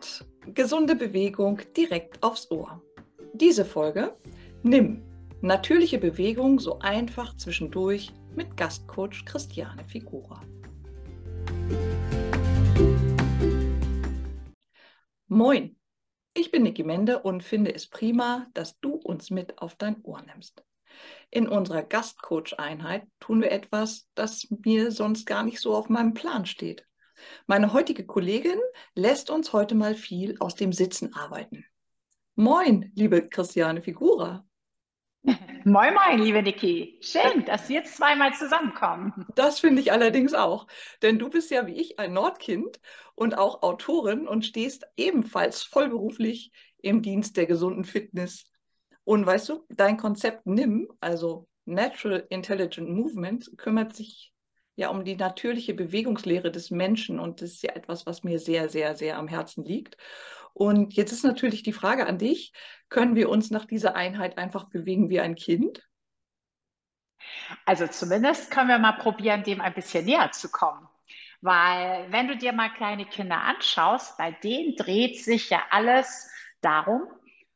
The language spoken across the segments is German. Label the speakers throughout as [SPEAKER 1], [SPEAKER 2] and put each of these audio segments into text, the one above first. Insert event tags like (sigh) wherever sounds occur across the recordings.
[SPEAKER 1] Sport, gesunde Bewegung direkt aufs Ohr. Diese Folge Nimm natürliche Bewegung so einfach zwischendurch mit Gastcoach Christiane Figura. Moin, ich bin Niki Mende und finde es prima, dass du uns mit auf dein Ohr nimmst. In unserer Gastcoach-Einheit tun wir etwas, das mir sonst gar nicht so auf meinem Plan steht. Meine heutige Kollegin lässt uns heute mal viel aus dem Sitzen arbeiten. Moin, liebe Christiane Figura. (laughs)
[SPEAKER 2] Moin, moin, liebe Niki. Schön, dass wir jetzt zweimal zusammenkommen.
[SPEAKER 1] Das finde ich allerdings auch. Denn du bist ja wie ich ein Nordkind und auch Autorin und stehst ebenfalls vollberuflich im Dienst der gesunden Fitness. Und weißt du, dein Konzept NIM, also Natural Intelligent Movement, kümmert sich ja um die natürliche Bewegungslehre des Menschen und das ist ja etwas, was mir sehr, sehr, sehr am Herzen liegt. Und jetzt ist natürlich die Frage an dich, können wir uns nach dieser Einheit einfach bewegen wie ein Kind?
[SPEAKER 2] Also zumindest können wir mal probieren, dem ein bisschen näher zu kommen. Weil wenn du dir mal kleine Kinder anschaust, bei denen dreht sich ja alles darum,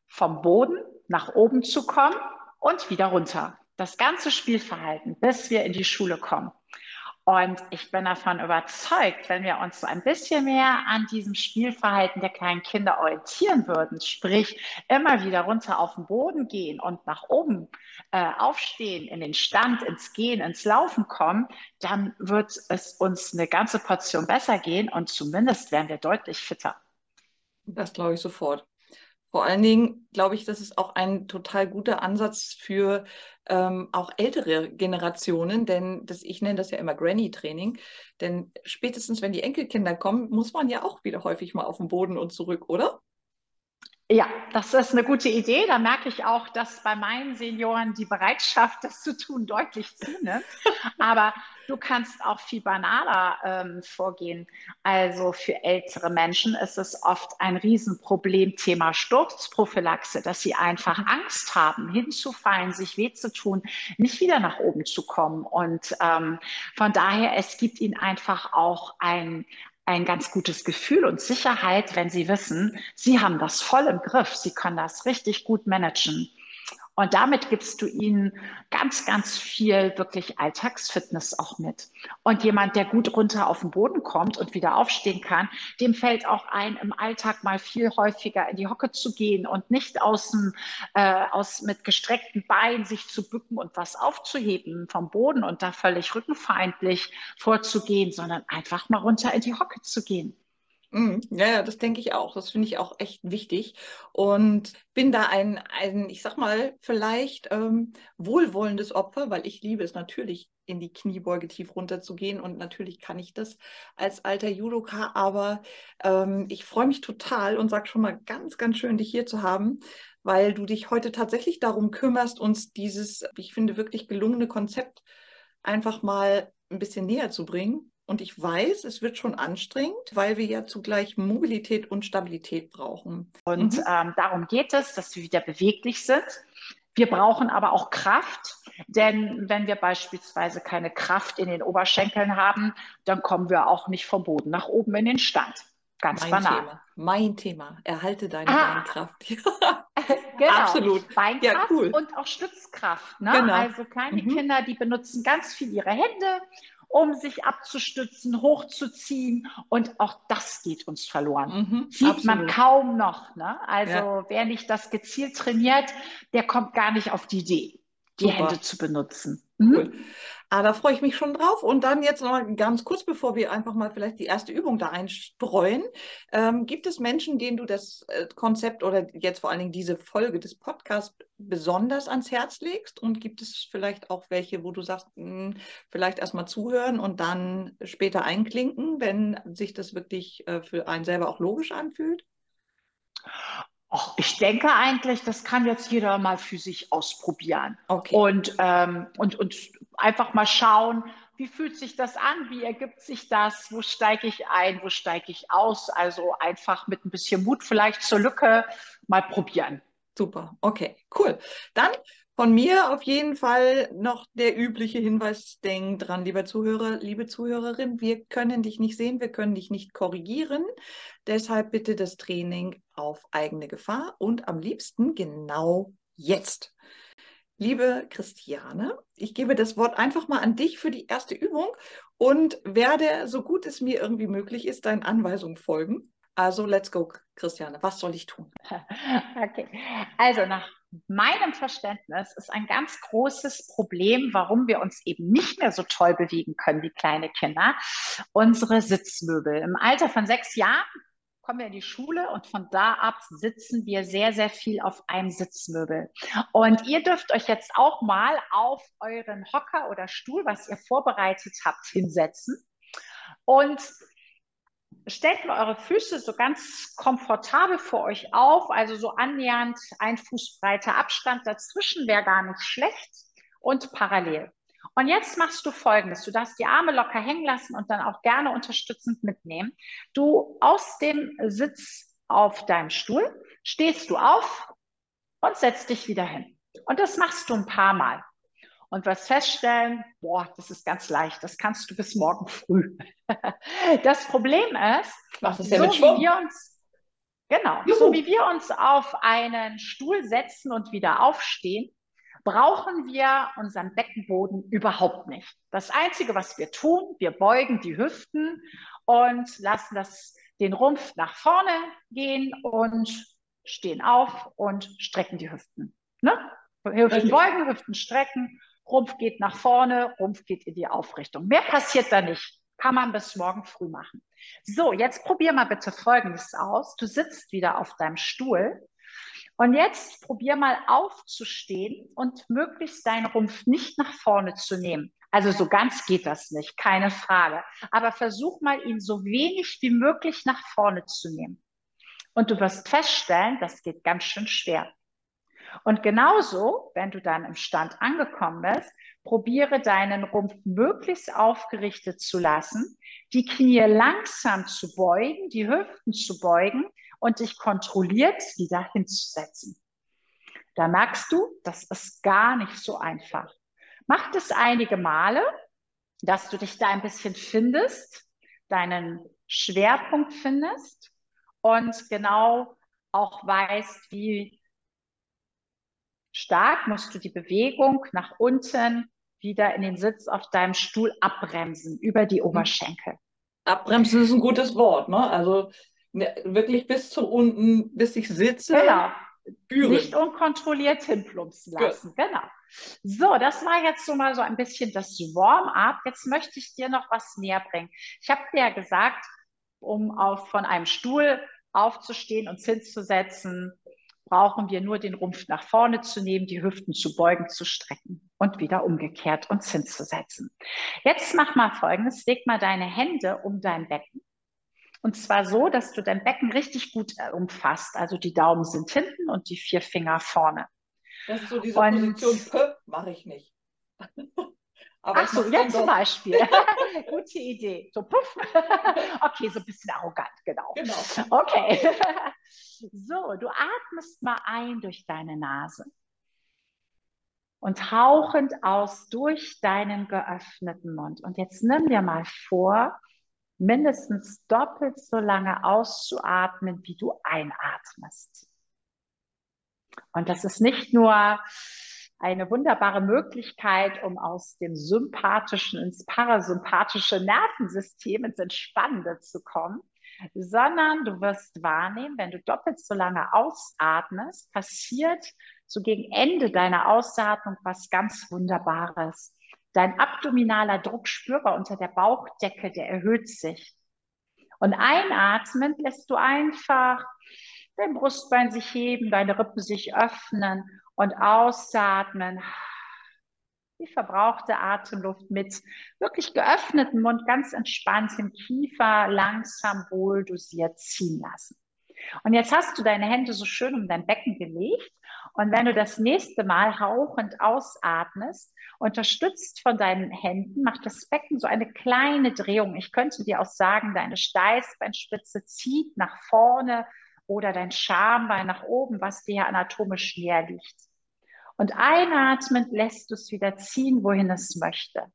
[SPEAKER 2] vom Boden nach oben zu kommen und wieder runter. Das ganze Spielverhalten, bis wir in die Schule kommen. Und ich bin davon überzeugt, wenn wir uns so ein bisschen mehr an diesem Spielverhalten der kleinen Kinder orientieren würden, sprich immer wieder runter auf den Boden gehen und nach oben äh, aufstehen, in den Stand, ins Gehen, ins Laufen kommen, dann wird es uns eine ganze Portion besser gehen und zumindest werden wir deutlich fitter.
[SPEAKER 1] Das glaube ich sofort. Vor allen Dingen glaube ich, das ist auch ein total guter Ansatz für ähm, auch ältere Generationen, denn das, ich nenne das ja immer Granny-Training. Denn spätestens, wenn die Enkelkinder kommen, muss man ja auch wieder häufig mal auf den Boden und zurück, oder?
[SPEAKER 2] Ja, das ist eine gute Idee. Da merke ich auch, dass bei meinen Senioren die Bereitschaft, das zu tun, deutlich zunimmt. Aber Du kannst auch viel banaler ähm, vorgehen. Also für ältere Menschen ist es oft ein Riesenproblem, Thema Sturzprophylaxe, dass sie einfach mhm. Angst haben, hinzufallen, sich weh zu tun, nicht wieder nach oben zu kommen. Und ähm, von daher, es gibt ihnen einfach auch ein, ein ganz gutes Gefühl und Sicherheit, wenn sie wissen, sie haben das voll im Griff, sie können das richtig gut managen. Und damit gibst du ihnen ganz, ganz viel wirklich Alltagsfitness auch mit. Und jemand, der gut runter auf den Boden kommt und wieder aufstehen kann, dem fällt auch ein, im Alltag mal viel häufiger in die Hocke zu gehen und nicht außen äh, aus mit gestreckten Beinen sich zu bücken und was aufzuheben vom Boden und da völlig rückenfeindlich vorzugehen, sondern einfach mal runter in die Hocke zu gehen.
[SPEAKER 1] Mhm. Ja, ja, das denke ich auch. Das finde ich auch echt wichtig. Und bin da ein, ein ich sag mal, vielleicht ähm, wohlwollendes Opfer, weil ich liebe es natürlich, in die Kniebeuge tief runter zu gehen. Und natürlich kann ich das als alter Judoka, aber ähm, ich freue mich total und sage schon mal ganz, ganz schön, dich hier zu haben, weil du dich heute tatsächlich darum kümmerst, uns dieses, ich finde, wirklich gelungene Konzept einfach mal ein bisschen näher zu bringen und ich weiß, es wird schon anstrengend, weil wir ja zugleich Mobilität und Stabilität brauchen.
[SPEAKER 2] Und mhm. ähm, darum geht es, dass wir wieder beweglich sind. Wir brauchen aber auch Kraft, denn wenn wir beispielsweise keine Kraft in den Oberschenkeln haben, dann kommen wir auch nicht vom Boden nach oben in den Stand. Ganz
[SPEAKER 1] mein
[SPEAKER 2] banal.
[SPEAKER 1] Thema. Mein Thema. Erhalte deine ah. Beinkraft. (laughs) (laughs)
[SPEAKER 2] genau. Absolut. Beinkraft ja, cool. und auch Stützkraft. Ne? Genau. Also kleine mhm. Kinder, die benutzen ganz viel ihre Hände um sich abzustützen, hochzuziehen. Und auch das geht uns verloren. Mhm, Sieht absolut. man kaum noch. Ne? Also ja. wer nicht das gezielt trainiert, der kommt gar nicht auf die Idee, die Super. Hände zu benutzen.
[SPEAKER 1] Cool. Ah, da freue ich mich schon drauf. Und dann jetzt noch mal ganz kurz, bevor wir einfach mal vielleicht die erste Übung da einstreuen. Ähm, gibt es Menschen, denen du das äh, Konzept oder jetzt vor allen Dingen diese Folge des Podcasts besonders ans Herz legst? Und gibt es vielleicht auch welche, wo du sagst, mh, hm, vielleicht erstmal zuhören und dann später einklinken, wenn sich das wirklich äh, für einen selber auch logisch anfühlt?
[SPEAKER 2] Och, ich denke eigentlich, das kann jetzt jeder mal für sich ausprobieren. Okay. Und, ähm, und, und einfach mal schauen, wie fühlt sich das an? Wie ergibt sich das? Wo steige ich ein? Wo steige ich aus? Also einfach mit ein bisschen Mut vielleicht zur Lücke mal probieren.
[SPEAKER 1] Super, okay, cool. Dann von mir auf jeden Fall noch der übliche Hinweis, denk dran, lieber Zuhörer, liebe Zuhörerin, wir können dich nicht sehen, wir können dich nicht korrigieren. Deshalb bitte das Training auf eigene Gefahr und am liebsten genau jetzt. Liebe Christiane, ich gebe das Wort einfach mal an dich für die erste Übung und werde, so gut es mir irgendwie möglich ist, deinen Anweisungen folgen. Also, let's go, Christiane. Was soll ich tun? (laughs)
[SPEAKER 2] Okay. Also, nach meinem Verständnis ist ein ganz großes Problem, warum wir uns eben nicht mehr so toll bewegen können wie kleine Kinder, unsere Sitzmöbel. Im Alter von sechs Jahren kommen wir in die Schule und von da ab sitzen wir sehr, sehr viel auf einem Sitzmöbel. Und ihr dürft euch jetzt auch mal auf euren Hocker oder Stuhl, was ihr vorbereitet habt, hinsetzen. Und stellt mal eure Füße so ganz komfortabel vor euch auf, also so annähernd ein Fußbreiter Abstand dazwischen wäre gar nicht schlecht und parallel. Und jetzt machst du folgendes. Du darfst die Arme locker hängen lassen und dann auch gerne unterstützend mitnehmen. Du aus dem Sitz auf deinem Stuhl stehst du auf und setzt dich wieder hin. Und das machst du ein paar Mal. Und was feststellen, boah, das ist ganz leicht, das kannst du bis morgen früh. (laughs) das Problem ist,
[SPEAKER 1] Was ist ja so wie wir
[SPEAKER 2] uns, genau, Juhu. so wie wir uns auf einen Stuhl setzen und wieder aufstehen, brauchen wir unseren Beckenboden überhaupt nicht. Das Einzige, was wir tun, wir beugen die Hüften und lassen das, den Rumpf nach vorne gehen und stehen auf und strecken die Hüften. Ne? Hüften beugen, Hüften strecken Rumpf geht nach vorne, Rumpf geht in die Aufrichtung. Mehr passiert da nicht. Kann man bis morgen früh machen. So, jetzt probier mal bitte Folgendes aus. Du sitzt wieder auf deinem Stuhl und jetzt probier mal aufzustehen und möglichst deinen Rumpf nicht nach vorne zu nehmen. Also so ganz geht das nicht, keine Frage. Aber versuch mal, ihn so wenig wie möglich nach vorne zu nehmen. Und du wirst feststellen, das geht ganz schön schwer. Und genauso, wenn du dann im Stand angekommen bist, probiere deinen Rumpf möglichst aufgerichtet zu lassen, die Knie langsam zu beugen, die Hüften zu beugen und dich kontrolliert wieder hinzusetzen. Da merkst du, das ist gar nicht so einfach. Mach das einige Male, dass du dich da ein bisschen findest, deinen Schwerpunkt findest und genau auch weißt, wie stark musst du die Bewegung nach unten wieder in den Sitz auf deinem Stuhl abbremsen, über die mhm. Oberschenkel.
[SPEAKER 1] Abbremsen ist ein gutes Wort, ne? Also wirklich bis zu unten, bis ich sitze.
[SPEAKER 2] Genau. Nicht unkontrolliert hinplumpsen lassen. Good. Genau. So, das war jetzt so mal so ein bisschen das Warm-up. Jetzt möchte ich dir noch was näher bringen. Ich habe dir ja gesagt, um auf, von einem Stuhl aufzustehen und hinzusetzen, brauchen wir nur den Rumpf nach vorne zu nehmen, die Hüften zu beugen, zu strecken und wieder umgekehrt uns hinzusetzen. Jetzt mach mal Folgendes, leg mal deine Hände um dein Becken. Und zwar so, dass du dein Becken richtig gut äh, umfasst. Also die Daumen sind hinten und die vier Finger vorne.
[SPEAKER 1] Das ist so diese und, Position, mache ich nicht. (laughs)
[SPEAKER 2] Aber Ach so, ja, zum Beispiel. (laughs) (laughs) Gute Idee. So, puff. okay, so ein bisschen arrogant, genau. Genau. Okay. so, du atmest mal ein durch deine Nase und hauchend aus durch deinen geöffneten Mund. Und jetzt nimm dir mal vor, mindestens doppelt so lange auszuatmen, wie du einatmest. Und das ist nicht nur eine wunderbare Möglichkeit, um aus dem sympathischen ins parasympathische Nervensystem, ins Entspannende zu kommen, sondern du wirst wahrnehmen, wenn du doppelt so lange ausatmest, passiert so gegen Ende deiner Ausatmung was ganz Wunderbares. Dein abdominaler Druck spürbar unter der Bauchdecke, der erhöht sich. Und einatmend lässt du einfach dein Brustbein sich heben, deine Rippen sich öffnen und ausatmen. Die verbrauchte Atemluft mit wirklich geöffnetem Mund, ganz entspannt im Kiefer, langsam wohl dosiert ziehen lassen. Und jetzt hast du deine Hände so schön um dein Becken gelegt. Und wenn du das nächste Mal hauchend ausatmest, unterstützt von deinen Händen, macht das Becken so eine kleine Drehung. Ich könnte dir auch sagen, deine Steißbeinspitze zieht nach vorne oder dein Schambein nach oben, was dir anatomisch näher liegt. Und einatmend lässt du es wieder ziehen, wohin es möchte.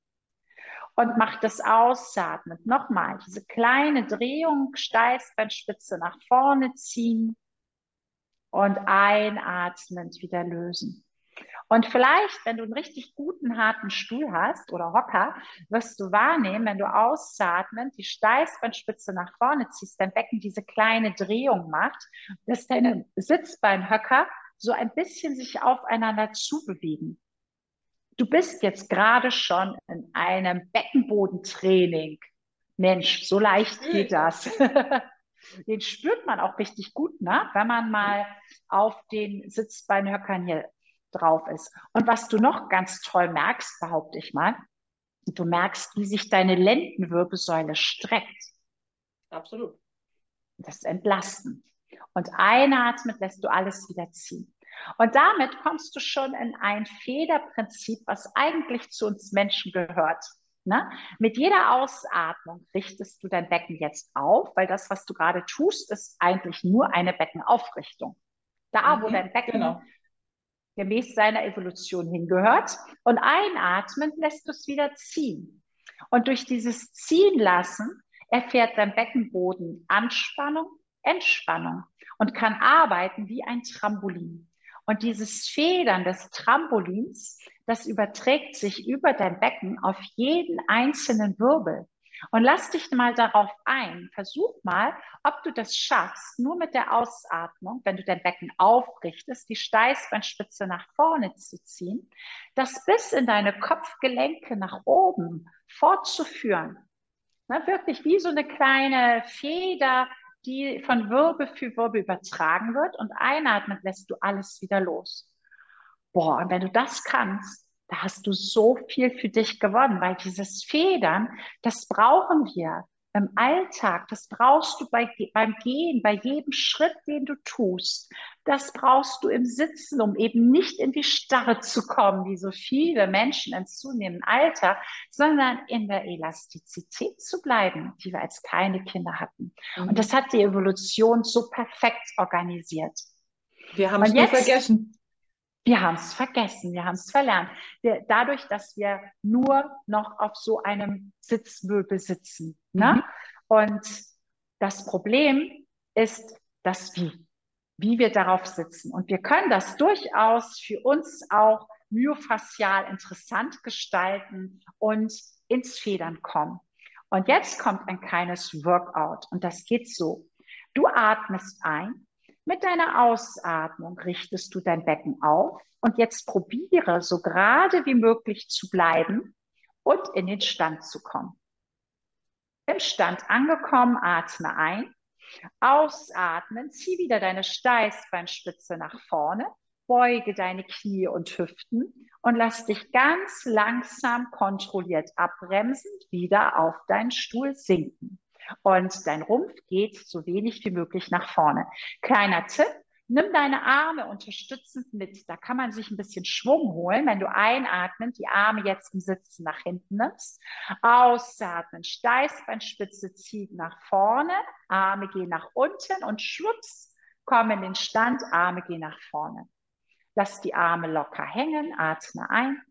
[SPEAKER 2] Und mach das ausatmend. Nochmal, diese kleine Drehung, Steißbeinspitze nach vorne ziehen und einatmend wieder lösen. Und vielleicht, wenn du einen richtig guten, harten Stuhl hast oder Hocker, wirst du wahrnehmen, wenn du ausatmend die Steißbeinspitze nach vorne ziehst, dein Becken diese kleine Drehung macht, dass deine Sitzbeinhöcker so ein bisschen sich aufeinander zubewegen. Du bist jetzt gerade schon in einem Beckenbodentraining. Mensch, so leicht geht das. (laughs) Den spürt man auch richtig gut, ne? wenn man mal auf den Sitzbeinhöckern hier drauf ist. Und was du noch ganz toll merkst, behaupte ich mal, du merkst, wie sich deine Lendenwirbelsäule streckt.
[SPEAKER 1] Absolut.
[SPEAKER 2] Das ist entlastend. Und einatmet lässt du alles wieder ziehen. Und damit kommst du schon in ein Federprinzip, was eigentlich zu uns Menschen gehört. Ne? Mit jeder Ausatmung richtest du dein Becken jetzt auf, weil das, was du gerade tust, ist eigentlich nur eine Beckenaufrichtung. Da, mhm, wo dein Becken genau gemäß seiner Evolution hingehört. Und einatmend lässt du es wieder ziehen. Und durch dieses Ziehen lassen erfährt dein Beckenboden Anspannung, Entspannung und kann arbeiten wie ein Trampolin. Und dieses Federn des Trampolins, das überträgt sich über dein Becken auf jeden einzelnen Wirbel. Und lass dich mal darauf ein. Versuch mal, ob du das schaffst, nur mit der Ausatmung, wenn du dein Becken aufrichtest, die Steißbeinspitze nach vorne zu ziehen, das bis in deine Kopfgelenke nach oben fortzuführen. Na, wirklich wie so eine kleine Feder, die von Wirbel für Wirbel übertragen wird und einatmet lässt du alles wieder los. Boah, und wenn du das kannst, da hast du so viel für dich gewonnen, weil dieses Federn, das brauchen wir im Alltag, das brauchst du bei, beim Gehen, bei jedem Schritt, den du tust. Das brauchst du im Sitzen, um eben nicht in die Starre zu kommen, wie so viele Menschen im zunehmenden Alter, sondern in der Elastizität zu bleiben, die wir als kleine Kinder hatten. Mhm. Und das hat die Evolution so perfekt organisiert.
[SPEAKER 1] Wir haben es nur vergessen.
[SPEAKER 2] Wir haben es vergessen, wir haben es verlernt. dadurch, dass wir nur noch auf so einem Sitzmöbel sitzen. Ne? Mhm. Und das Problem ist das Wie, wie wir darauf sitzen. Und wir können das durchaus für uns auch myofaszial interessant gestalten und ins Federn kommen. Und jetzt kommt ein kleines Workout und das geht so. Du atmest ein mit deiner Ausatmung richtest du dein Becken auf und jetzt probiere so gerade wie möglich zu bleiben und in den Stand zu kommen. Im Stand angekommen, atme ein. Ausatmen, zieh wieder deine Steißbeinspitze nach vorne, beuge deine Knie und Hüften und lass dich ganz langsam kontrolliert abbremsend wieder auf deinen Stuhl sinken und dein Rumpf geht so wenig wie möglich nach vorne. Kleiner Tipp, nimm deine Arme unterstützend mit. Da kann man sich ein bisschen Schwung holen, wenn du einatmen, die Arme jetzt im Sitzen nach hinten nimmst. Ausatmen, Steißbeinspitze zieht nach vorne, Arme gehen nach unten und schwupps, komm in den Stand, Arme gehen nach vorne. Lass die Arme locker hängen, atme ein.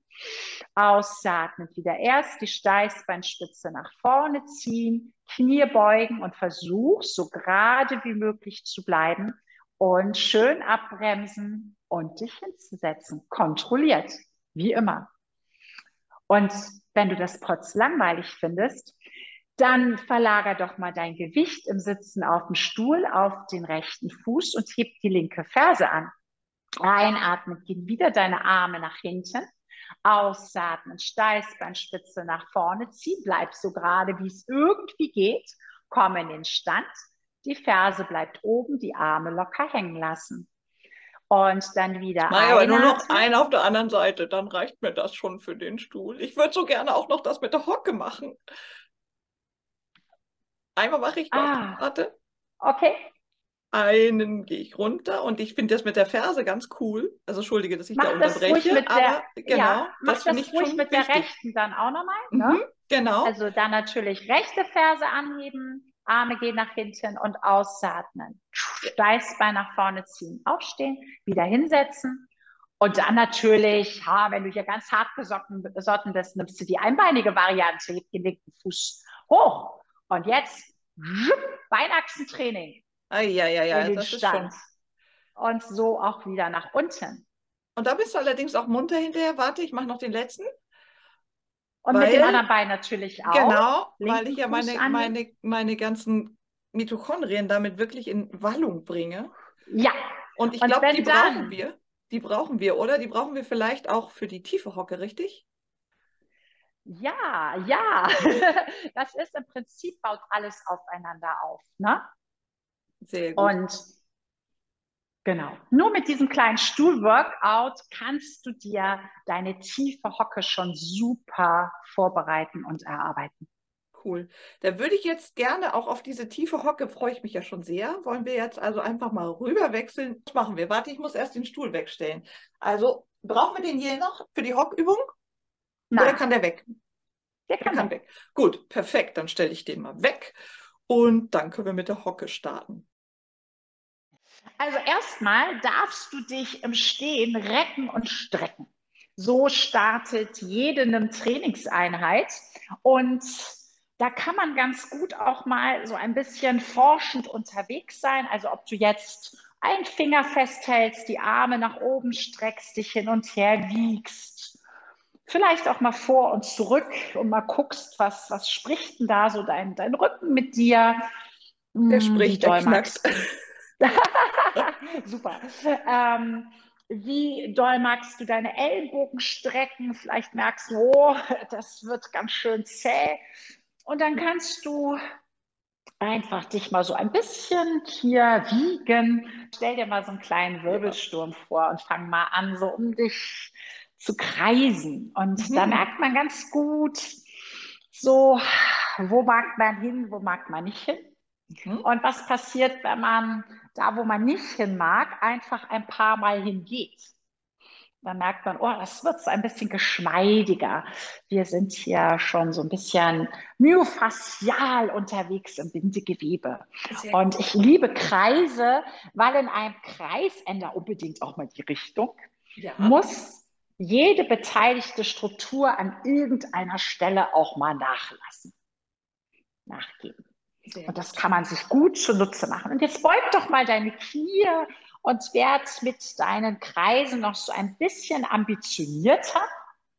[SPEAKER 2] Ausatmen wieder erst die Steißbeinspitze nach vorne ziehen, Knie beugen und versuch so gerade wie möglich zu bleiben und schön abbremsen und dich hinzusetzen. Kontrolliert, wie immer. Und wenn du das Potz langweilig findest, dann verlager doch mal dein Gewicht im Sitzen auf dem Stuhl auf den rechten Fuß und heb die linke Ferse an. Einatmen, gehen wieder deine Arme nach hinten Ausatmen, Steißbeinspitze nach vorne ziehen, bleib so gerade, wie es irgendwie geht. Komm in den Stand. Die Ferse bleibt oben, die Arme locker hängen lassen. Und dann wieder
[SPEAKER 1] Nein, aber nur noch ein auf der anderen Seite, dann reicht mir das schon für den Stuhl. Ich würde so gerne auch noch das mit der Hocke machen. Einmal mache ich noch. Ah. Warte.
[SPEAKER 2] Okay
[SPEAKER 1] einen gehe ich runter und ich finde das mit der Ferse ganz cool. Also entschuldige, dass ich mach da unterbreche.
[SPEAKER 2] Das aber der, genau, ja, mach das, das ruhig mit wichtig. der rechten dann auch nochmal. Ne? Mhm,
[SPEAKER 1] genau.
[SPEAKER 2] Also dann natürlich rechte Ferse anheben, Arme gehen nach hinten und ausatmen. Steißbein nach vorne ziehen, aufstehen, wieder hinsetzen. Und dann natürlich, ha, wenn du hier ganz hart gesotten bist, nimmst du die einbeinige Variante, heb den linken Fuß hoch. Und jetzt Beinachsentraining.
[SPEAKER 1] Ah, ja, ja, ja,
[SPEAKER 2] das ist schon. Und so auch wieder nach unten.
[SPEAKER 1] Und da bist du allerdings auch munter hinterher. Warte, ich mache noch den letzten.
[SPEAKER 2] Und weil, mit dem anderen Bein natürlich auch.
[SPEAKER 1] Genau, weil ich ja meine, meine, meine ganzen Mitochondrien damit wirklich in Wallung bringe.
[SPEAKER 2] Ja.
[SPEAKER 1] Und ich glaube, die dann, brauchen wir. Die brauchen wir, oder? Die brauchen wir vielleicht auch für die tiefe Hocke, richtig?
[SPEAKER 2] Ja, ja. (laughs) Das ist im Prinzip baut alles aufeinander auf. Ne?
[SPEAKER 1] Sehr gut.
[SPEAKER 2] Und Genau. Nur mit diesem kleinen Stuhlworkout kannst du dir deine tiefe Hocke schon super vorbereiten und erarbeiten.
[SPEAKER 1] Cool. Da würde ich jetzt gerne auch auf diese tiefe Hocke, freue ich mich ja schon sehr. Wollen wir jetzt also einfach mal rüber wechseln? Was machen wir? Warte, ich muss erst den Stuhl wegstellen. Also, brauchen wir den hier noch für die Hockübung? Nein. Oder kann der weg?
[SPEAKER 2] Der kann, der kann weg. weg.
[SPEAKER 1] Gut, perfekt. Dann stelle ich den mal weg und dann können wir mit der Hocke starten.
[SPEAKER 2] Also erstmal darfst du dich im Stehen recken und strecken. So startet jede eine Trainingseinheit und da kann man ganz gut auch mal so ein bisschen forschend unterwegs sein. Also ob du jetzt einen Finger festhältst, die Arme nach oben streckst, dich hin und her wiegst. Vielleicht auch mal vor und zurück und mal guckst, was, was spricht denn da so dein, dein Rücken mit dir?
[SPEAKER 1] Der hm, spricht, der knackt. (laughs)
[SPEAKER 2] Super. Ähm, wie doll magst du deine Ellenbogen strecken? Vielleicht merkst du, oh, das wird ganz schön zäh. Und dann kannst du einfach dich mal so ein bisschen hier wiegen. Stell dir mal so einen kleinen Wirbelsturm vor und fang mal an, so um dich zu kreisen. Und mhm. da merkt man ganz gut, so, wo mag man hin, wo mag man nicht hin. Mhm. Und was passiert, wenn man da, wo man nicht hin mag, einfach ein paar Mal hingeht? Dann merkt man, oh, das wird so ein bisschen geschmeidiger. Wir sind hier schon so ein bisschen myofaszial unterwegs im Bindegewebe. Und ich liebe Kreise, weil in einem Kreis ändert unbedingt auch mal die Richtung. Ja. Muss jede beteiligte Struktur an irgendeiner Stelle auch mal nachlassen, nachgeben. Und das kann man sich gut zunutze machen. Und jetzt beug doch mal deine Knie und werd mit deinen Kreisen noch so ein bisschen ambitionierter.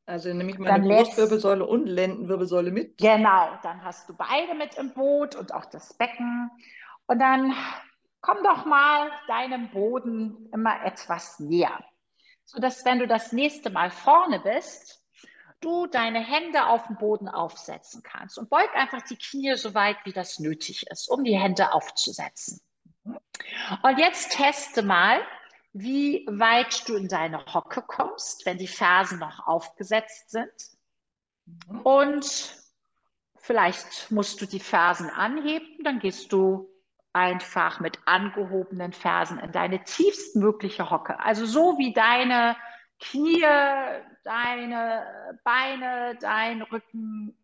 [SPEAKER 1] Also nehme ich meine Brustwirbelsäule und Lendenwirbelsäule mit.
[SPEAKER 2] Genau, dann hast du beide mit im Boot und auch das Becken. Und dann komm doch mal deinem Boden immer etwas näher. Sodass, wenn du das nächste Mal vorne bist, du deine Hände auf den Boden aufsetzen kannst. Und beug einfach die Knie so weit, wie das nötig ist, um die Hände aufzusetzen. Und jetzt teste mal, wie weit du in deine Hocke kommst, wenn die Fersen noch aufgesetzt sind. Und vielleicht musst du die Fersen anheben, dann gehst du einfach mit angehobenen Fersen in deine tiefstmögliche Hocke. Also so wie deine Knie, deine Beine, dein Rücken,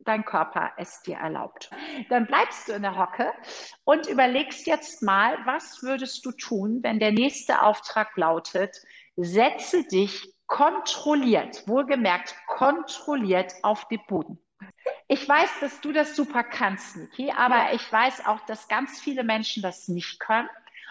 [SPEAKER 2] dein Körper es dir erlaubt. Dann bleibst du in der Hocke und überlegst jetzt mal, was würdest du tun, wenn der nächste Auftrag lautet, setze dich kontrolliert, wohlgemerkt kontrolliert auf den Boden. Ich weiß, dass du das super kannst, Niki, aber ich weiß auch, dass ganz viele Menschen das nicht können.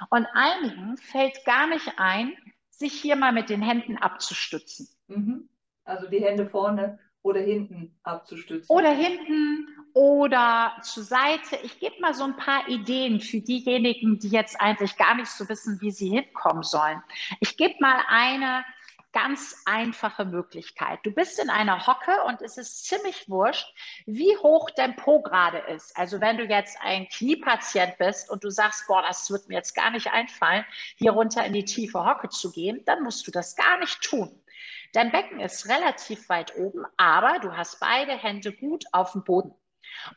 [SPEAKER 2] Und einigen fällt gar nicht ein, sich hier mal mit den Händen abzustützen.
[SPEAKER 1] Mhm. Also die Hände vorne oder hinten abzustützen.
[SPEAKER 2] Oder hinten oder zur Seite. Ich gebe mal so ein paar Ideen für diejenigen, die jetzt eigentlich gar nicht so wissen, wie sie hinkommen sollen. Ich gebe mal eine ganz einfache Möglichkeit. Du bist in einer Hocke und es ist ziemlich wurscht, wie hoch dein Po gerade ist. Also wenn du jetzt ein Kniepatient bist und du sagst, boah, das wird mir jetzt gar nicht einfallen, hier runter in die tiefe Hocke zu gehen, dann musst du das gar nicht tun. Dein Becken ist relativ weit oben, aber du hast beide Hände gut auf dem Boden.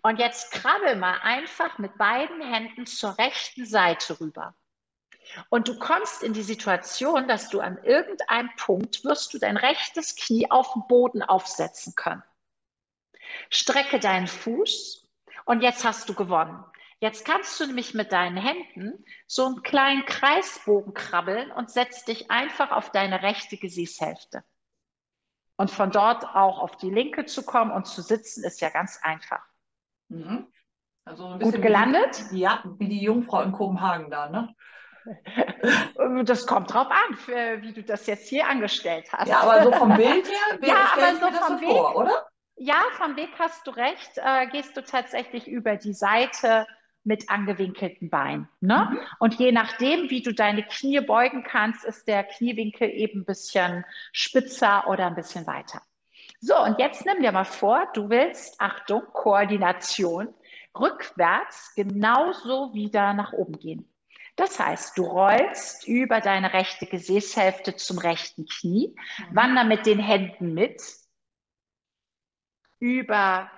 [SPEAKER 2] Und jetzt krabbel mal einfach mit beiden Händen zur rechten Seite rüber. Und du kommst in die Situation, dass du an irgendeinem Punkt wirst du dein rechtes Knie auf den Boden aufsetzen können. Strecke deinen Fuß und jetzt hast du gewonnen. Jetzt kannst du nämlich mit deinen Händen so einen kleinen Kreisbogen krabbeln und setzt dich einfach auf deine rechte Gesäßhälfte. Und von dort auch auf die linke zu kommen und zu sitzen, ist ja ganz einfach.
[SPEAKER 1] Mhm. Also ein
[SPEAKER 2] Gut gelandet?
[SPEAKER 1] Wie, ja, wie die Jungfrau in Kopenhagen da, ne? (laughs)
[SPEAKER 2] Das kommt drauf an, wie du das jetzt hier angestellt hast.
[SPEAKER 1] Ja, aber so vom (laughs) Bild her,
[SPEAKER 2] ja, aber so vom
[SPEAKER 1] so vor, oder?
[SPEAKER 2] Ja, vom Weg hast du recht. Äh, gehst du tatsächlich über die Seite mit angewinkelten Beinen. Ne? Mhm. Und je nachdem, wie du deine Knie beugen kannst, ist der Kniewinkel eben ein bisschen spitzer oder ein bisschen weiter. So, und jetzt nimm dir mal vor, du willst, Achtung, Koordination, rückwärts genauso wieder nach oben gehen. Das heißt, du rollst über deine rechte Gesäßhälfte zum rechten Knie, mhm. wander mit den Händen mit, über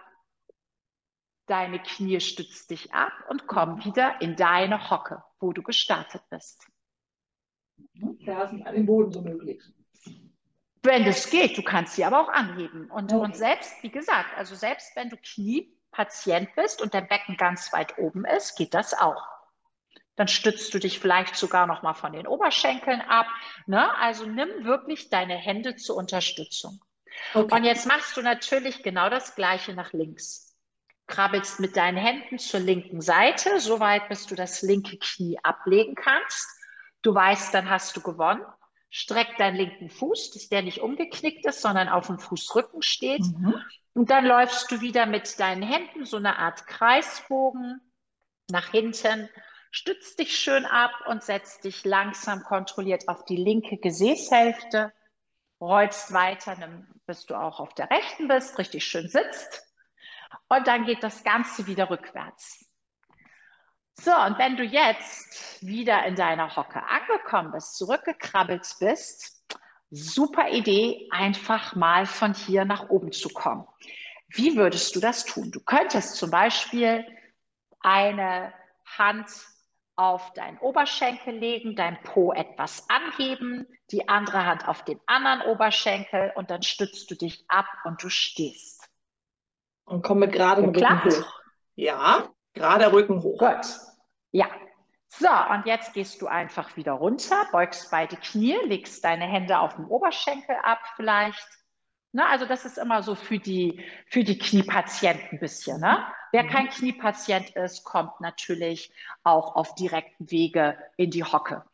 [SPEAKER 2] deine Knie stützt dich ab und komm wieder in deine Hocke, wo du gestartet bist.
[SPEAKER 1] Fersen an den Boden so möglich.
[SPEAKER 2] Wenn das geht, du kannst sie aber auch anheben. Und, okay. und selbst, wie gesagt, also selbst wenn du Kniepatient bist und dein Becken ganz weit oben ist, geht das auch. Dann stützt du dich vielleicht sogar noch mal von den Oberschenkeln ab. Ne? Also nimm wirklich deine Hände zur Unterstützung. Okay. Und jetzt machst du natürlich genau das Gleiche nach links. Krabbelst mit deinen Händen zur linken Seite, so weit, bis du das linke Knie ablegen kannst. Du weißt, dann hast du gewonnen. Streck deinen linken Fuß, dass der nicht umgeknickt ist, sondern auf dem Fußrücken steht. Mhm. Und dann läufst du wieder mit deinen Händen so eine Art Kreisbogen nach hinten, stützt dich schön ab und setzt dich langsam kontrolliert auf die linke Gesäßhälfte, rollst weiter, bis du auch auf der rechten bist, richtig schön sitzt. Und dann geht das Ganze wieder rückwärts. So, und wenn du jetzt wieder in deiner Hocke angekommen bist, zurückgekrabbelt bist, super Idee, einfach mal von hier nach oben zu kommen. Wie würdest du das tun? Du könntest zum Beispiel eine Hand auf deinen Oberschenkel legen, dein Po etwas anheben, die andere Hand auf den anderen Oberschenkel und dann stützt du dich ab und du stehst.
[SPEAKER 1] Und komm mit geradem Rücken hoch. Ja, gerade Rücken hoch.
[SPEAKER 2] Gut. Ja. So, und jetzt gehst du einfach wieder runter, beugst beide Knie, legst deine Hände auf dem Oberschenkel ab vielleicht. Ne, also das ist immer so für die, für die Kniepatienten ein bisschen. Ne? Wer mhm. kein Kniepatient ist, kommt natürlich auch auf direkten Wege in die Hocke.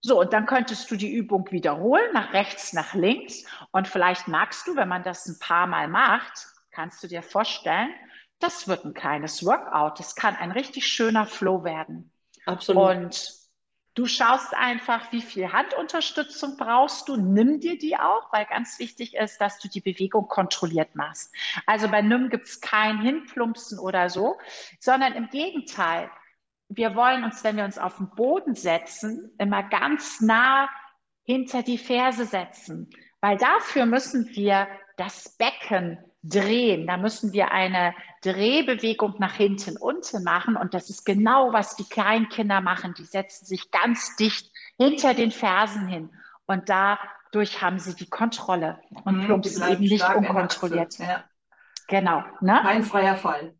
[SPEAKER 2] So, und dann könntest du die Übung wiederholen, nach rechts, nach links. Und vielleicht magst du, wenn man das ein paar Mal macht, kannst du dir vorstellen, das wird ein kleines Workout. Das kann ein richtig schöner Flow werden.
[SPEAKER 1] Absolut.
[SPEAKER 2] Und du schaust einfach, wie viel Handunterstützung brauchst du. Nimm dir die auch, weil ganz wichtig ist, dass du die Bewegung kontrolliert machst. Also bei Nimm gibt es kein Hinplumpsen oder so, sondern im Gegenteil. Wir wollen uns, wenn wir uns auf den Boden setzen, immer ganz nah hinter die Ferse setzen, weil dafür müssen wir das Becken drehen. Da müssen wir eine Drehbewegung nach hinten unten machen. Und das ist genau, was die Kleinkinder machen. Die setzen sich ganz dicht hinter den Fersen hin. Und dadurch haben sie die Kontrolle und mhm, plumpsen eben nicht unkontrolliert. Ja. Genau.
[SPEAKER 1] Ne? Kein freier Fall.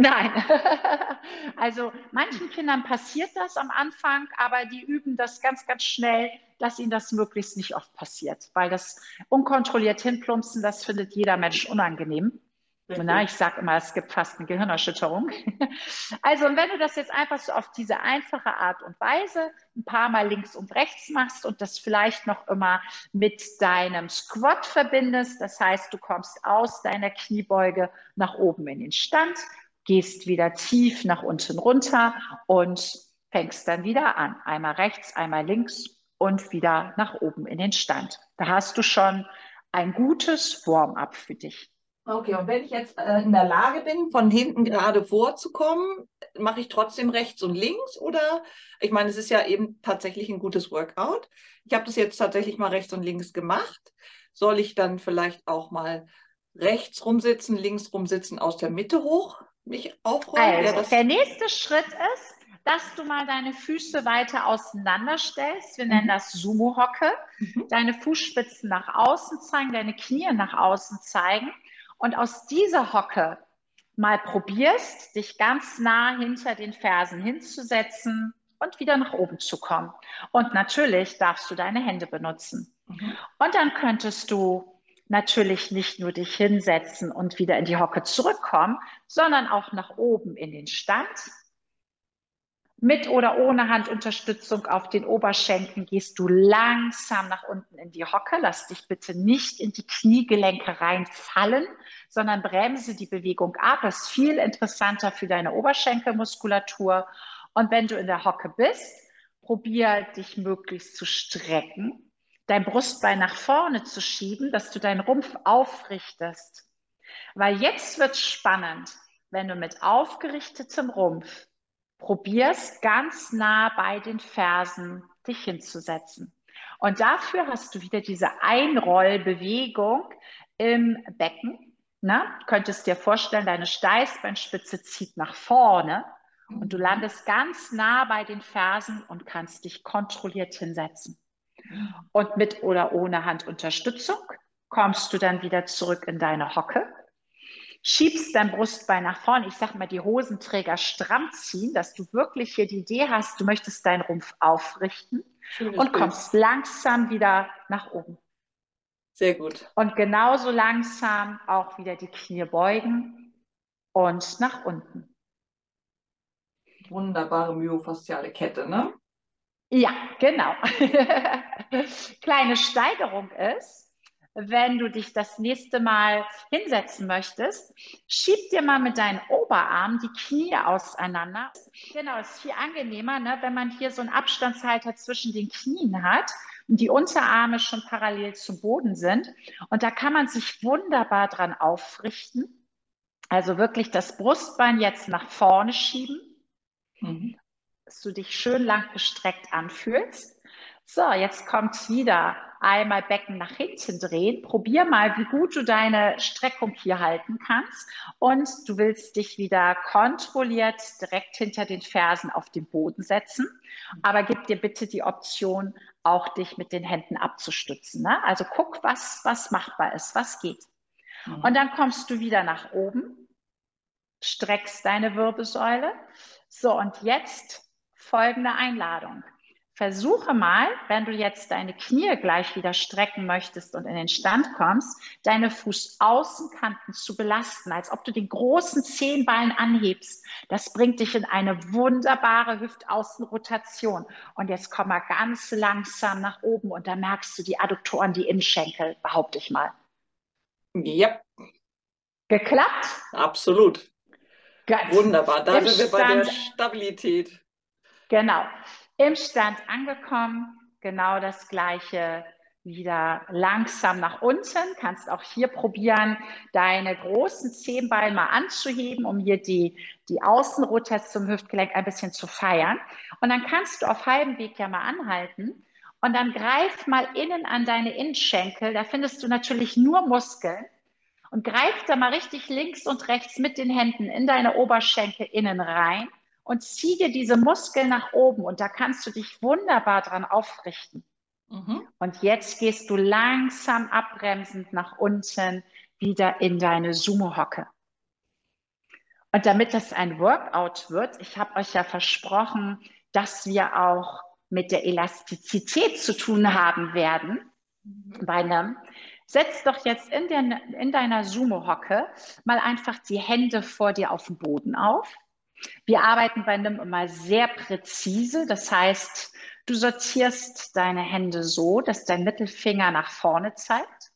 [SPEAKER 2] Nein. (laughs) also manchen Kindern passiert das am Anfang, aber die üben das ganz, ganz schnell, dass ihnen das möglichst nicht oft passiert, weil das unkontrolliert hinplumpsen, das findet jeder Mensch unangenehm. Na, ich sage immer, es gibt fast eine Gehirnerschütterung. (laughs) also, und wenn du das jetzt einfach so auf diese einfache Art und Weise ein paar Mal links und rechts machst und das vielleicht noch immer mit deinem Squat verbindest, das heißt, du kommst aus deiner Kniebeuge nach oben in den Stand, gehst wieder tief nach unten runter und fängst dann wieder an. Einmal rechts, einmal links und wieder nach oben in den Stand. Da hast du schon ein gutes Warm-up für dich.
[SPEAKER 1] Okay, und wenn ich jetzt äh, in der Lage bin, von hinten gerade vorzukommen, mache ich trotzdem rechts und links oder? Ich meine, es ist ja eben tatsächlich ein gutes Workout. Ich habe das jetzt tatsächlich mal rechts und links gemacht. Soll ich dann vielleicht auch mal rechts rumsitzen, links rumsitzen, aus der Mitte hoch? Mich aufrollen?
[SPEAKER 2] Also, der nächste Schritt ist, dass du mal deine Füße weiter auseinanderstellst. Wir mhm. nennen das Sumo-Hocke. Mhm. Deine Fußspitzen nach außen zeigen, deine Knie nach außen zeigen. Und aus dieser Hocke mal probierst, dich ganz nah hinter den Fersen hinzusetzen und wieder nach oben zu kommen. Und natürlich darfst du deine Hände benutzen. Mhm. Und dann könntest du natürlich nicht nur dich hinsetzen und wieder in die Hocke zurückkommen, sondern auch nach oben in den Stand. Mit oder ohne Handunterstützung auf den Oberschenkeln gehst du langsam nach unten in die Hocke. Lass dich bitte nicht in die Kniegelenke reinfallen, sondern bremse die Bewegung ab. Das ist viel interessanter für deine Oberschenkelmuskulatur. Und wenn du in der Hocke bist, probier dich möglichst zu strecken dein Brustbein nach vorne zu schieben, dass du deinen Rumpf aufrichtest. Weil jetzt wird spannend, wenn du mit aufgerichtetem Rumpf probierst, ganz nah bei den Fersen dich hinzusetzen. Und dafür hast du wieder diese Einrollbewegung im Becken. Ne? Du könntest dir vorstellen, deine Steißbeinspitze zieht nach vorne und du landest ganz nah bei den Fersen und kannst dich kontrolliert hinsetzen. Und mit oder ohne Handunterstützung kommst du dann wieder zurück in deine Hocke, schiebst dein Brustbein nach vorne. Ich sage mal, die Hosenträger stramm ziehen, dass du wirklich hier die Idee hast, du möchtest deinen Rumpf aufrichten Schönes und kommst Bild. langsam wieder nach oben.
[SPEAKER 1] Sehr gut.
[SPEAKER 2] Und genauso langsam auch wieder die Knie beugen und nach unten.
[SPEAKER 1] Wunderbare myofasziale Kette, ne?
[SPEAKER 2] Ja, genau. (laughs) Kleine Steigerung ist, wenn du dich das nächste Mal hinsetzen möchtest, schieb dir mal mit deinen Oberarmen die Knie auseinander. Genau, ist viel angenehmer, ne, wenn man hier so einen Abstandshalter zwischen den Knien hat und die Unterarme schon parallel zum Boden sind. Und da kann man sich wunderbar dran aufrichten. Also wirklich das Brustbein jetzt nach vorne schieben. Mhm dass du dich schön lang gestreckt anfühlst. So, jetzt kommt wieder einmal Becken nach hinten drehen. Probier mal, wie gut du deine Streckung hier halten kannst. Und du willst dich wieder kontrolliert direkt hinter den Fersen auf den Boden setzen. Aber gib dir bitte die Option, auch dich mit den Händen abzustützen. Ne? Also guck, was, was machbar ist, was geht. Mhm. Und dann kommst du wieder nach oben, streckst deine Wirbelsäule. So, und jetzt folgende Einladung. Versuche mal, wenn du jetzt deine Knie gleich wieder strecken möchtest und in den Stand kommst, deine Fußaußenkanten zu belasten, als ob du den großen Zehenballen anhebst. Das bringt dich in eine wunderbare Hüftaußenrotation. Und jetzt komm mal ganz langsam nach oben und da merkst du die Adduktoren, die Innenschenkel, behaupte ich mal.
[SPEAKER 1] Ja.
[SPEAKER 2] Geklappt?
[SPEAKER 1] Absolut. Ganz Wunderbar. Da sind wir bei der Stabilität.
[SPEAKER 2] Genau. Im Stand angekommen, genau das gleiche wieder langsam nach unten. Kannst auch hier probieren, deine großen Zehenballen mal anzuheben, um hier die, die Außenrotation zum Hüftgelenk ein bisschen zu feiern. Und dann kannst du auf halbem Weg ja mal anhalten und dann greif mal innen an deine Innenschenkel. Da findest du natürlich nur Muskeln. Und greif da mal richtig links und rechts mit den Händen in deine Oberschenkel innen rein und zieh dir diese Muskeln nach oben und da kannst du dich wunderbar dran aufrichten. Mhm. Und jetzt gehst du langsam abbremsend nach unten wieder in deine Sumo-Hocke. Und damit das ein Workout wird, ich habe euch ja versprochen, dass wir auch mit der Elastizität zu tun haben werden. Mhm. Bei einem, setz doch jetzt in, der, in deiner Sumo-Hocke mal einfach die Hände vor dir auf den Boden auf wir arbeiten bei NIM immer sehr präzise. Das heißt, du sortierst deine Hände so, dass dein Mittelfinger nach vorne zeigt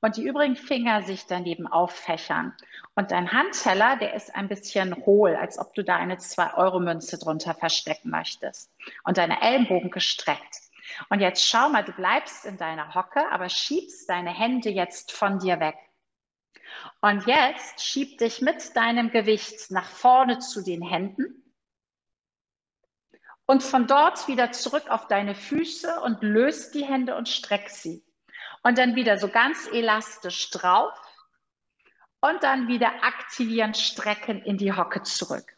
[SPEAKER 2] und die übrigen Finger sich daneben auffächern. Und dein Handteller, der ist ein bisschen hohl, als ob du da eine 2-Euro-Münze drunter verstecken möchtest. Und deine Ellenbogen gestreckt. Und jetzt schau mal, du bleibst in deiner Hocke, aber schiebst deine Hände jetzt von dir weg. Und jetzt schieb dich mit deinem Gewicht nach vorne zu den Händen und von dort wieder zurück auf deine Füße und löst die Hände und streck sie. Und dann wieder so ganz elastisch drauf und dann wieder aktivieren, strecken in die Hocke zurück.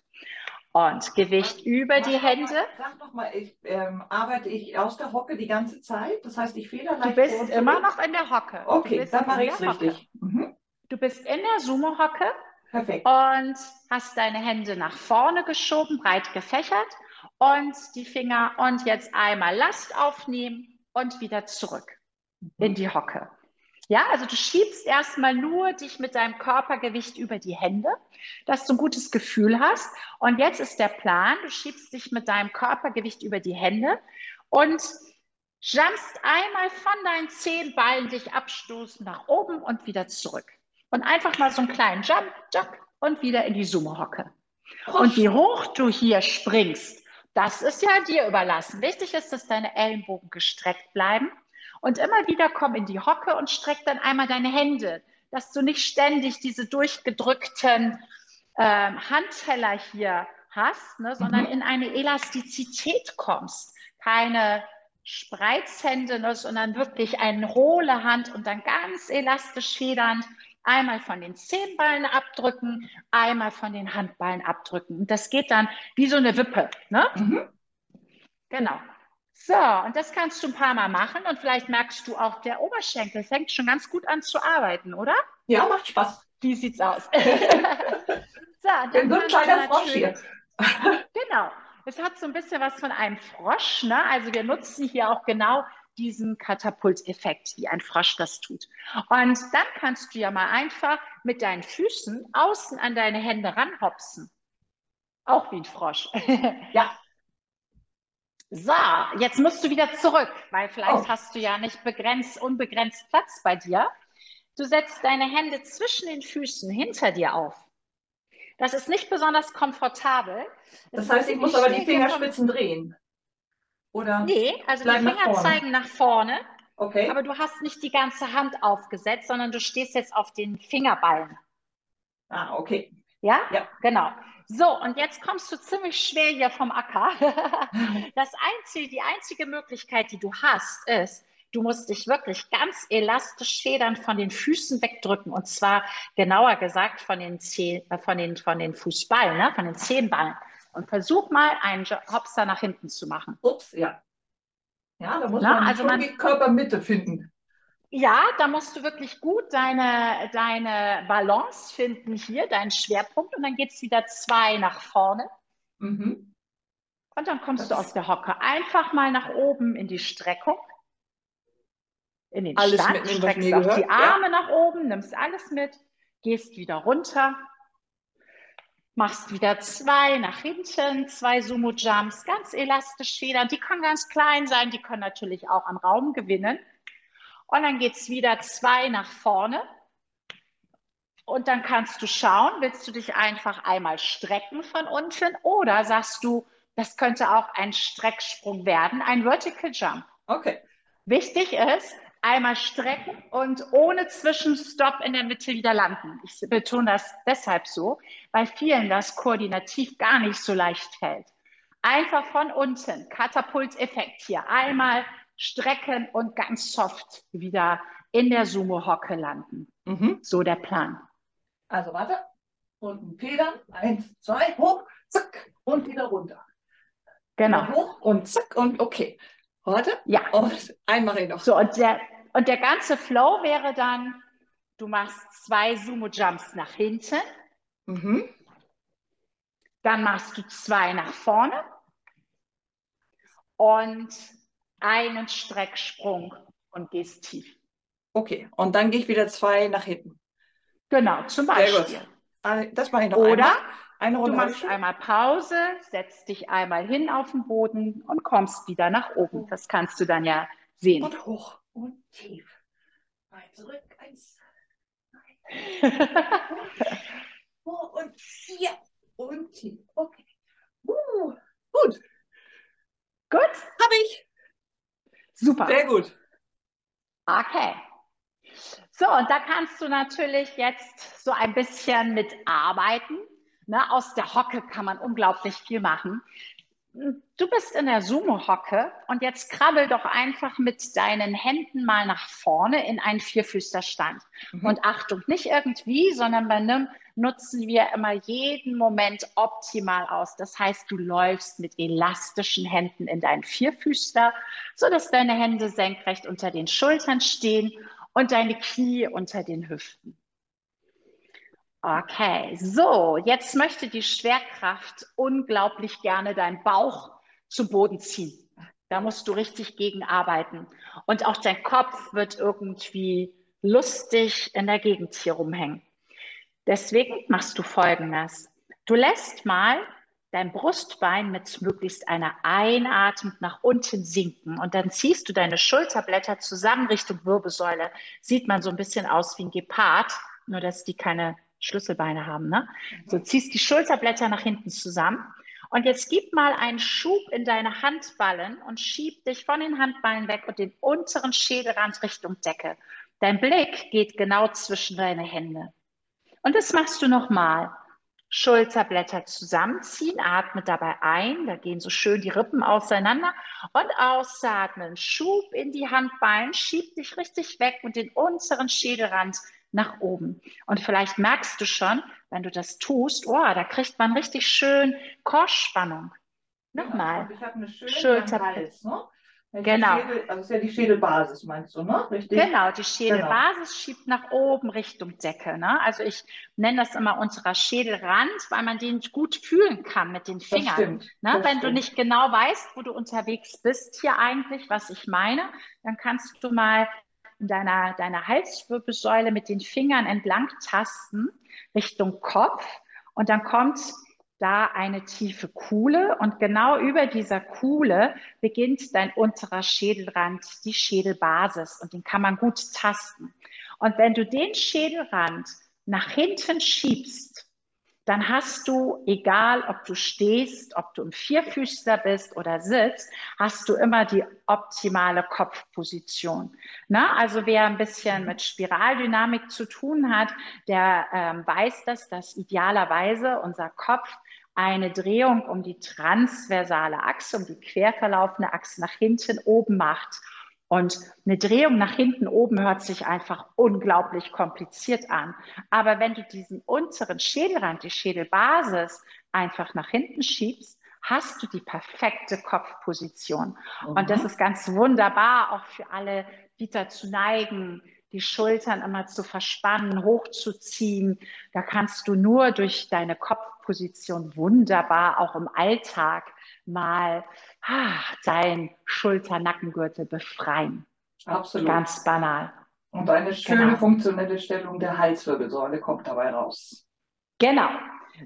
[SPEAKER 2] Und Gewicht über die Hände.
[SPEAKER 1] Sag noch mal, ich, ähm, arbeite ich aus der Hocke die ganze Zeit? Das heißt, ich feder
[SPEAKER 2] Du bist immer noch in der Hocke.
[SPEAKER 1] Okay, dann mache ich es richtig. Mhm.
[SPEAKER 2] Du bist in der Sumo-Hocke
[SPEAKER 1] Perfekt.
[SPEAKER 2] Und hast deine Hände nach vorne geschoben, breit gefächert und die Finger und jetzt einmal Last aufnehmen und wieder zurück in die Hocke. Ja, also du schiebst erstmal nur dich mit deinem Körpergewicht über die Hände, dass du ein gutes Gefühl hast. Und jetzt ist der Plan, du schiebst dich mit deinem Körpergewicht über die Hände und jumpst einmal von deinen Zehenballen dich abstoßen nach oben und wieder zurück. Und einfach mal so einen kleinen Jump, Jump und wieder in die Sumo-Hocke. Und wie hoch du hier springst, das ist ja dir überlassen. Wichtig ist, dass deine Ellenbogen gestreckt bleiben und immer wieder komm in die Hocke und streck dann einmal deine Hände, dass du nicht ständig diese durchgedrückten ähm, Handteller hier hast, ne, sondern mhm. in eine Elastizität kommst. Keine Spreizhände, ne, sondern wirklich eine hohle Hand und dann ganz elastisch federnd einmal von den Zehenballen abdrücken, einmal von den Handballen abdrücken. Und das geht dann wie so eine Wippe. Ne? Mhm. Genau. So, und das kannst du ein paar Mal machen und vielleicht merkst du auch, der Oberschenkel fängt schon ganz gut an zu arbeiten, oder?
[SPEAKER 1] Ja, macht Spaß.
[SPEAKER 2] Wie sieht's aus? (laughs)
[SPEAKER 1] so, dann ein kleiner Frosch hier. (laughs)
[SPEAKER 2] genau. Es hat so ein bisschen was von einem Frosch. Ne? Also wir nutzen hier auch genau diesen Katapulteffekt, wie ein Frosch das tut. Und dann kannst du ja mal einfach mit deinen Füßen außen an deine Hände ranhopsen. Auch wie ein Frosch. (laughs)
[SPEAKER 1] ja.
[SPEAKER 2] So, jetzt musst du wieder zurück, weil vielleicht oh. hast du ja nicht begrenzt, unbegrenzt Platz bei dir. Du setzt deine Hände zwischen den Füßen hinter dir auf. Das ist nicht besonders komfortabel.
[SPEAKER 1] Das, das heißt, ich muss aber die Fingerspitzen drehen. Oder?
[SPEAKER 2] Nee, also die Finger nach zeigen nach vorne. Okay. Aber du hast nicht die ganze Hand aufgesetzt, sondern du stehst jetzt auf den Fingerballen.
[SPEAKER 1] Ah, okay.
[SPEAKER 2] Ja? Ja. Genau. So, und jetzt kommst du ziemlich schwer hier vom Acker. (laughs) Das einzige, die einzige Möglichkeit, die du hast, ist, du musst dich wirklich ganz elastisch federn von den Füßen wegdrücken. Und zwar genauer gesagt von den, Zeh, äh, von den, von den Fußballen, ne? von den Zehenballen. Und versuch mal einen Hopster nach hinten zu machen.
[SPEAKER 1] Ups, ja. Ja, da muss Na, man also man, die Körpermitte finden.
[SPEAKER 2] Ja, da musst du wirklich gut deine, deine Balance finden hier, deinen Schwerpunkt. Und dann geht es wieder zwei nach vorne. Mhm. Und dann kommst das du aus der Hocke einfach mal nach oben in die Streckung. In den alles Stand, mitnehmen, streckst auch die Arme ja. nach oben, nimmst alles mit, gehst wieder runter, machst wieder zwei nach hinten, zwei Sumo-Jumps, ganz elastisch federn. Die können ganz klein sein, die können natürlich auch an Raum gewinnen. Und dann geht es wieder zwei nach vorne. Und dann kannst du schauen, willst du dich einfach einmal strecken von unten oder sagst du, das könnte auch ein Strecksprung werden, ein Vertical Jump.
[SPEAKER 1] Okay.
[SPEAKER 2] Wichtig ist, einmal strecken und ohne Zwischenstopp in der Mitte wieder landen. Ich betone das deshalb so, weil vielen das koordinativ gar nicht so leicht fällt. Einfach von unten, Katapulteffekt hier, einmal strecken und ganz soft wieder in der Sumo-Hocke landen. Mhm. So der Plan.
[SPEAKER 1] Also warte, unten federn, eins, zwei, hoch, zack und wieder runter.
[SPEAKER 2] Genau.
[SPEAKER 1] Wieder hoch und zack und okay. Warte.
[SPEAKER 2] Ja.
[SPEAKER 1] Und einmal noch.
[SPEAKER 2] So, und der, und der ganze Flow wäre dann, du machst zwei Sumo-Jumps nach hinten. Mhm. Dann machst du zwei nach vorne. Und einen Strecksprung und gehst tief.
[SPEAKER 1] Okay, und dann gehe ich wieder zwei nach hinten.
[SPEAKER 2] Genau, zum Beispiel.
[SPEAKER 1] Das mache ich noch
[SPEAKER 2] Oder
[SPEAKER 1] einmal.
[SPEAKER 2] Eine Runde du machst einmal Pause, setzt dich einmal hin auf den Boden und kommst wieder nach oben. Das kannst du dann ja sehen.
[SPEAKER 1] Und hoch und tief. Mal zurück, eins. (laughs) hoch und vier und tief. Okay. Uh, gut.
[SPEAKER 2] Gut.
[SPEAKER 1] Habe ich.
[SPEAKER 2] Super.
[SPEAKER 1] Sehr gut.
[SPEAKER 2] Okay. So, und da kannst du natürlich jetzt so ein bisschen mitarbeiten. Ne? Aus der Hocke kann man unglaublich viel machen. Du bist in der Sumo-Hocke und jetzt krabbel doch einfach mit deinen Händen mal nach vorne in einen Vierfüßlerstand. Mhm. Und Achtung, nicht irgendwie, sondern bei NIM nutzen wir immer jeden Moment optimal aus. Das heißt, du läufst mit elastischen Händen in deinen Vierfüßler, sodass deine Hände senkrecht unter den Schultern stehen und deine Knie unter den Hüften. Okay, so, jetzt möchte die Schwerkraft unglaublich gerne deinen Bauch zu Boden ziehen. Da musst du richtig gegen arbeiten. Und auch dein Kopf wird irgendwie lustig in der Gegend hier rumhängen. Deswegen machst du Folgendes. Du lässt mal dein Brustbein mit möglichst einer Einatmung nach unten sinken und dann ziehst du deine Schulterblätter zusammen Richtung Wirbelsäule. Sieht man so ein bisschen aus wie ein Gepard, nur dass die keine Schlüsselbeine haben. Ne? So ziehst die Schulterblätter nach hinten zusammen. Und jetzt gib mal einen Schub in deine Handballen und schieb dich von den Handballen weg und den unteren Schädelrand Richtung Decke. Dein Blick geht genau zwischen deine Hände. Und das machst du nochmal. Schulterblätter zusammenziehen, atme dabei ein, da gehen so schön die Rippen auseinander und ausatmen, Schub in die Handballen, schieb dich richtig weg und den unteren Schädelrand nach oben. Und vielleicht merkst du schon, wenn du das tust, oh, da kriegt man richtig schön Korsspannung. Nochmal.
[SPEAKER 1] Ich habe eine schöne Schulterblätter. Ne?
[SPEAKER 2] Genau.
[SPEAKER 1] Schädel, also ist ja die Schädelbasis, meinst du, ne?
[SPEAKER 2] Richtig? Genau, die Schädelbasis genau. schiebt nach oben Richtung Decke. Ne? Also ich nenne das immer unserer Schädelrand, weil man den gut fühlen kann mit den Fingern. Das stimmt, ne? das Wenn stimmt. du nicht genau weißt, wo du unterwegs bist hier eigentlich, was ich meine, dann kannst du mal deiner, deiner Halswirbelsäule mit den Fingern entlang tasten Richtung Kopf. Und dann kommt da eine tiefe Kuhle. Und genau über dieser Kuhle beginnt dein unterer Schädelrand, die Schädelbasis. Und den kann man gut tasten. Und wenn du den Schädelrand nach hinten schiebst, dann hast du, egal ob du stehst, ob du im Vierfüßler bist oder sitzt, hast du immer die optimale Kopfposition. Na, also wer ein bisschen mit Spiraldynamik zu tun hat, der ähm, weiß das, dass idealerweise unser Kopf eine Drehung um die transversale Achse, um die quer verlaufende Achse nach hinten oben macht. Und eine Drehung nach hinten oben hört sich einfach unglaublich kompliziert an. Aber wenn du diesen unteren Schädelrand, die Schädelbasis einfach nach hinten schiebst, hast du die perfekte Kopfposition. Mhm. Und das ist ganz wunderbar, auch für alle, die dazu neigen, die Schultern immer zu verspannen, hochzuziehen. Da kannst du nur durch deine Kopfposition wunderbar auch im Alltag mal ah, dein Schulternackengürtel befreien.
[SPEAKER 1] Absolut.
[SPEAKER 2] Ganz banal.
[SPEAKER 1] Und eine schöne genau. funktionelle Stellung der Halswirbelsäule kommt dabei raus.
[SPEAKER 2] Genau.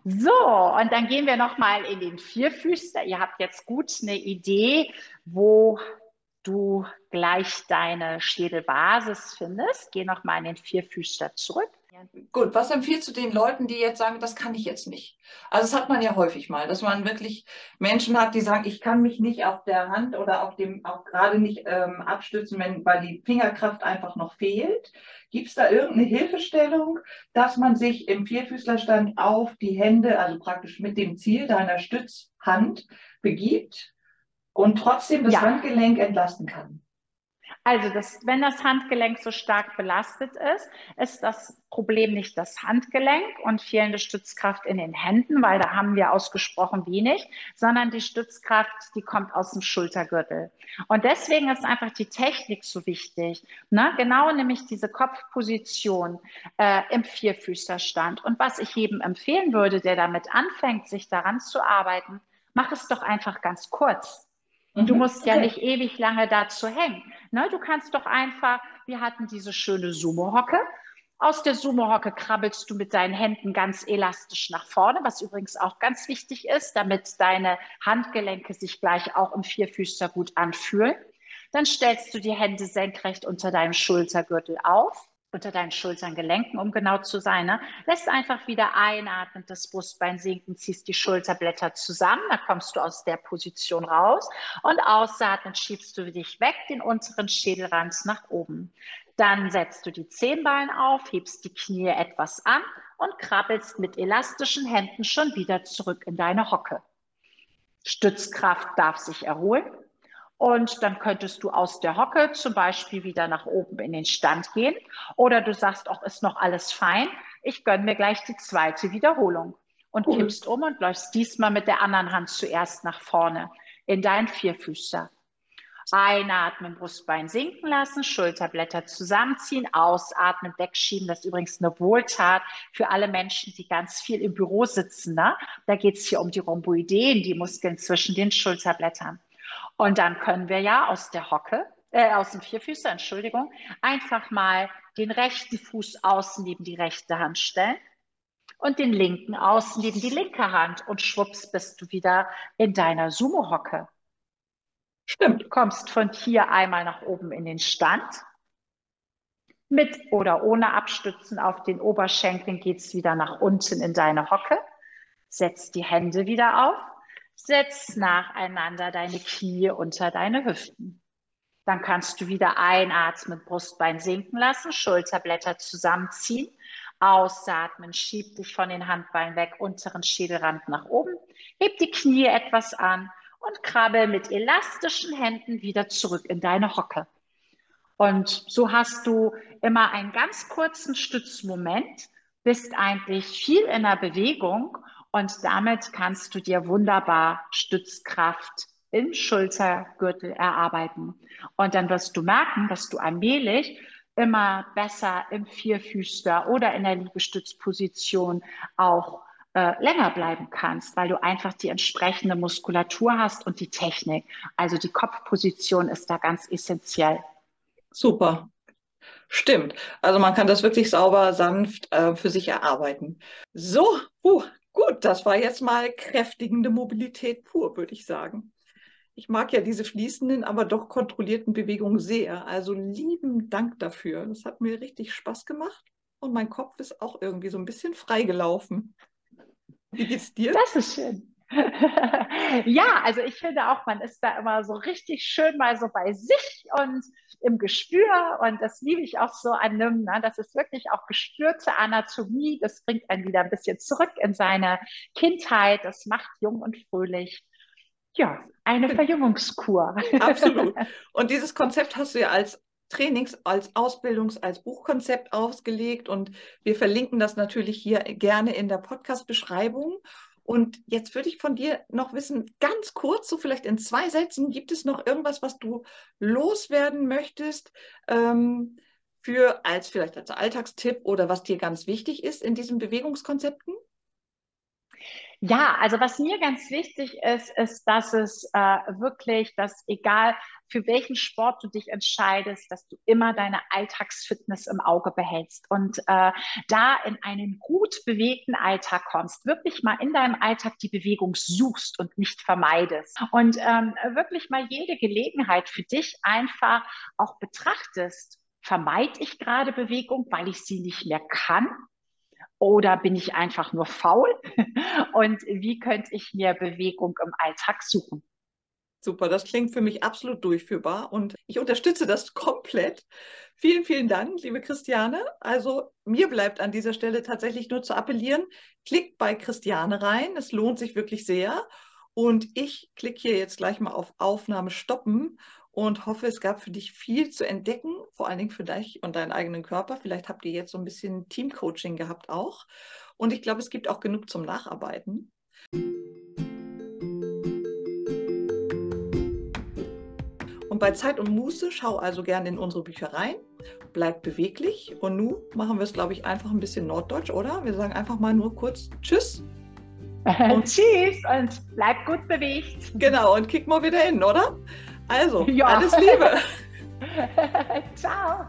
[SPEAKER 2] So, und dann gehen wir nochmal in den Vierfüßler. Ihr habt jetzt gut eine Idee, wo du gleich deine Schädelbasis findest. Geh nochmal in den Vierfüßler zurück.
[SPEAKER 1] Gut, was empfiehlst du den Leuten, die jetzt sagen, das kann ich jetzt nicht? Also das hat man ja häufig mal, dass man wirklich Menschen hat, die sagen, ich kann mich nicht auf der Hand oder auf dem, auch gerade nicht ähm, abstützen, wenn, weil die Fingerkraft einfach noch fehlt. Gibt es da irgendeine Hilfestellung, dass man sich im Vierfüßlerstand auf die Hände, also praktisch mit dem Ziel deiner Stützhand begibt und trotzdem das ja. Handgelenk entlasten kann?
[SPEAKER 2] Also, das, wenn das Handgelenk so stark belastet ist, ist das Problem nicht das Handgelenk und fehlende Stützkraft in den Händen, weil da haben wir ausgesprochen wenig, sondern die Stützkraft, die kommt aus dem Schultergürtel. Und deswegen ist einfach die Technik so wichtig. Ne? Genau nämlich diese Kopfposition äh, im Vierfüßlerstand. Und was ich jedem empfehlen würde, der damit anfängt, sich daran zu arbeiten, mach es doch einfach ganz kurz. Und du mhm. musst ja nicht ewig lange dazu hängen. Ne? Du kannst doch einfach, wir hatten diese schöne Sumo-Hocke. Aus der Sumo-Hocke krabbelst du mit deinen Händen ganz elastisch nach vorne, was übrigens auch ganz wichtig ist, damit deine Handgelenke sich gleich auch im Vierfüßler gut anfühlen. Dann stellst du die Hände senkrecht unter deinem Schultergürtel auf unter deinen Schultern, Gelenken, um genau zu sein. Ne? Lässt einfach wieder einatmen, das Brustbein sinken, ziehst die Schulterblätter zusammen, da kommst du aus der Position raus und ausatmen, schiebst du dich weg, den unteren Schädelrand nach oben. Dann setzt du die Zehenballen auf, hebst die Knie etwas an und krabbelst mit elastischen Händen schon wieder zurück in deine Hocke. Stützkraft darf sich erholen. Und dann könntest du aus der Hocke zum Beispiel wieder nach oben in den Stand gehen. Oder du sagst, auch ist noch alles fein. Ich gönne mir gleich die zweite Wiederholung. Und cool. kippst um und läufst diesmal mit der anderen Hand zuerst nach vorne in deinen Vierfüßer. Einatmen, Brustbein sinken lassen, Schulterblätter zusammenziehen, ausatmen, wegschieben. Das ist übrigens eine Wohltat für alle Menschen, die ganz viel im Büro sitzen. Ne? Da geht es hier um die Rhomboideen, die Muskeln zwischen den Schulterblättern. Und dann können wir ja aus der Hocke, äh, aus dem Vierfüßer, Entschuldigung, einfach mal den rechten Fuß außen neben die rechte Hand stellen und den linken außen neben die linke Hand und schwupps bist du wieder in deiner Sumo-Hocke. Stimmt. Du kommst von hier einmal nach oben in den Stand. Mit oder ohne Abstützen auf den Oberschenkeln geht es wieder nach unten in deine Hocke. Setz die Hände wieder auf. Setz nacheinander deine Knie unter deine Hüften. Dann kannst du wieder einatmen, Brustbein sinken lassen, Schulterblätter zusammenziehen. Ausatmen, schieb dich von den Handballen weg, unteren Schädelrand nach oben. Heb die Knie etwas an und krabbel mit elastischen Händen wieder zurück in deine Hocke. Und so hast du immer einen ganz kurzen Stützmoment, bist eigentlich viel in der Bewegung und damit kannst du dir wunderbar Stützkraft im Schultergürtel erarbeiten. Und dann wirst du merken, dass du allmählich immer besser im Vierfüßler oder in der Liegestützposition auch äh, länger bleiben kannst, weil du einfach die entsprechende Muskulatur hast und die Technik. Also die Kopfposition ist da ganz essentiell.
[SPEAKER 1] Super. Stimmt. Also man kann das wirklich sauber, sanft äh, für sich erarbeiten. So, uh, gut, das war jetzt mal kräftigende Mobilität pur, würde ich sagen. Ich mag ja diese fließenden, aber doch kontrollierten Bewegungen sehr. Also lieben Dank dafür. Das hat mir richtig Spaß gemacht und mein Kopf ist auch irgendwie so ein bisschen freigelaufen. Wie geht's dir?
[SPEAKER 2] Das ist schön. (laughs) ja, also ich finde auch, man ist da immer so richtig schön mal so bei sich und im Gespür und das liebe ich auch so an NIM. Ne? Das ist wirklich auch gespürte Anatomie. Das bringt einen wieder ein bisschen zurück in seine Kindheit. Das macht jung und fröhlich. Ja, eine Verjüngungskur.
[SPEAKER 1] Absolut. (laughs) Und dieses Konzept hast du ja als Trainings, als Ausbildungs-, als Buchkonzept ausgelegt und wir verlinken das natürlich hier gerne in der Podcast-Beschreibung. Und jetzt würde ich von dir noch wissen, ganz kurz, so vielleicht in zwei Sätzen, gibt es noch irgendwas, was du loswerden möchtest ähm, für als vielleicht als Alltagstipp oder was dir ganz wichtig ist in diesen Bewegungskonzepten?
[SPEAKER 2] Ja, also was mir ganz wichtig ist, ist, dass es äh, wirklich, dass egal für welchen Sport du dich entscheidest, dass du immer deine Alltagsfitness im Auge behältst und äh, da in einen gut bewegten Alltag kommst, wirklich mal in deinem Alltag die Bewegung suchst und nicht vermeidest und ähm, wirklich mal jede Gelegenheit für dich einfach auch betrachtest. Vermeide ich gerade Bewegung, weil ich sie nicht mehr kann? Oder bin ich einfach nur faul? (laughs) Und wie könnte ich mir Bewegung im Alltag suchen?
[SPEAKER 1] Super, das klingt für mich absolut durchführbar und ich unterstütze das komplett. Vielen, vielen Dank, liebe Christiane. Also mir bleibt an dieser Stelle tatsächlich nur zu appellieren, klickt bei Christiane rein, es lohnt sich wirklich sehr. Und ich klicke hier jetzt gleich mal auf Aufnahme stoppen und hoffe, es gab für dich viel zu entdecken, vor allen Dingen für dich und deinen eigenen Körper. Vielleicht habt ihr jetzt so ein bisschen Teamcoaching gehabt auch. Und ich glaube, es gibt auch genug zum Nacharbeiten. Und bei Zeit und Muße schau also gerne in unsere Bücher rein. Bleib beweglich. Und nun machen wir es, glaube ich, einfach ein bisschen norddeutsch, oder? Wir sagen einfach mal nur kurz Tschüss. (laughs)
[SPEAKER 2] Und Tschüss und bleib gut bewegt.
[SPEAKER 1] Genau, und kick mal wieder hin, oder? Also, ja. alles Liebe. (laughs) (laughs)
[SPEAKER 2] Ciao.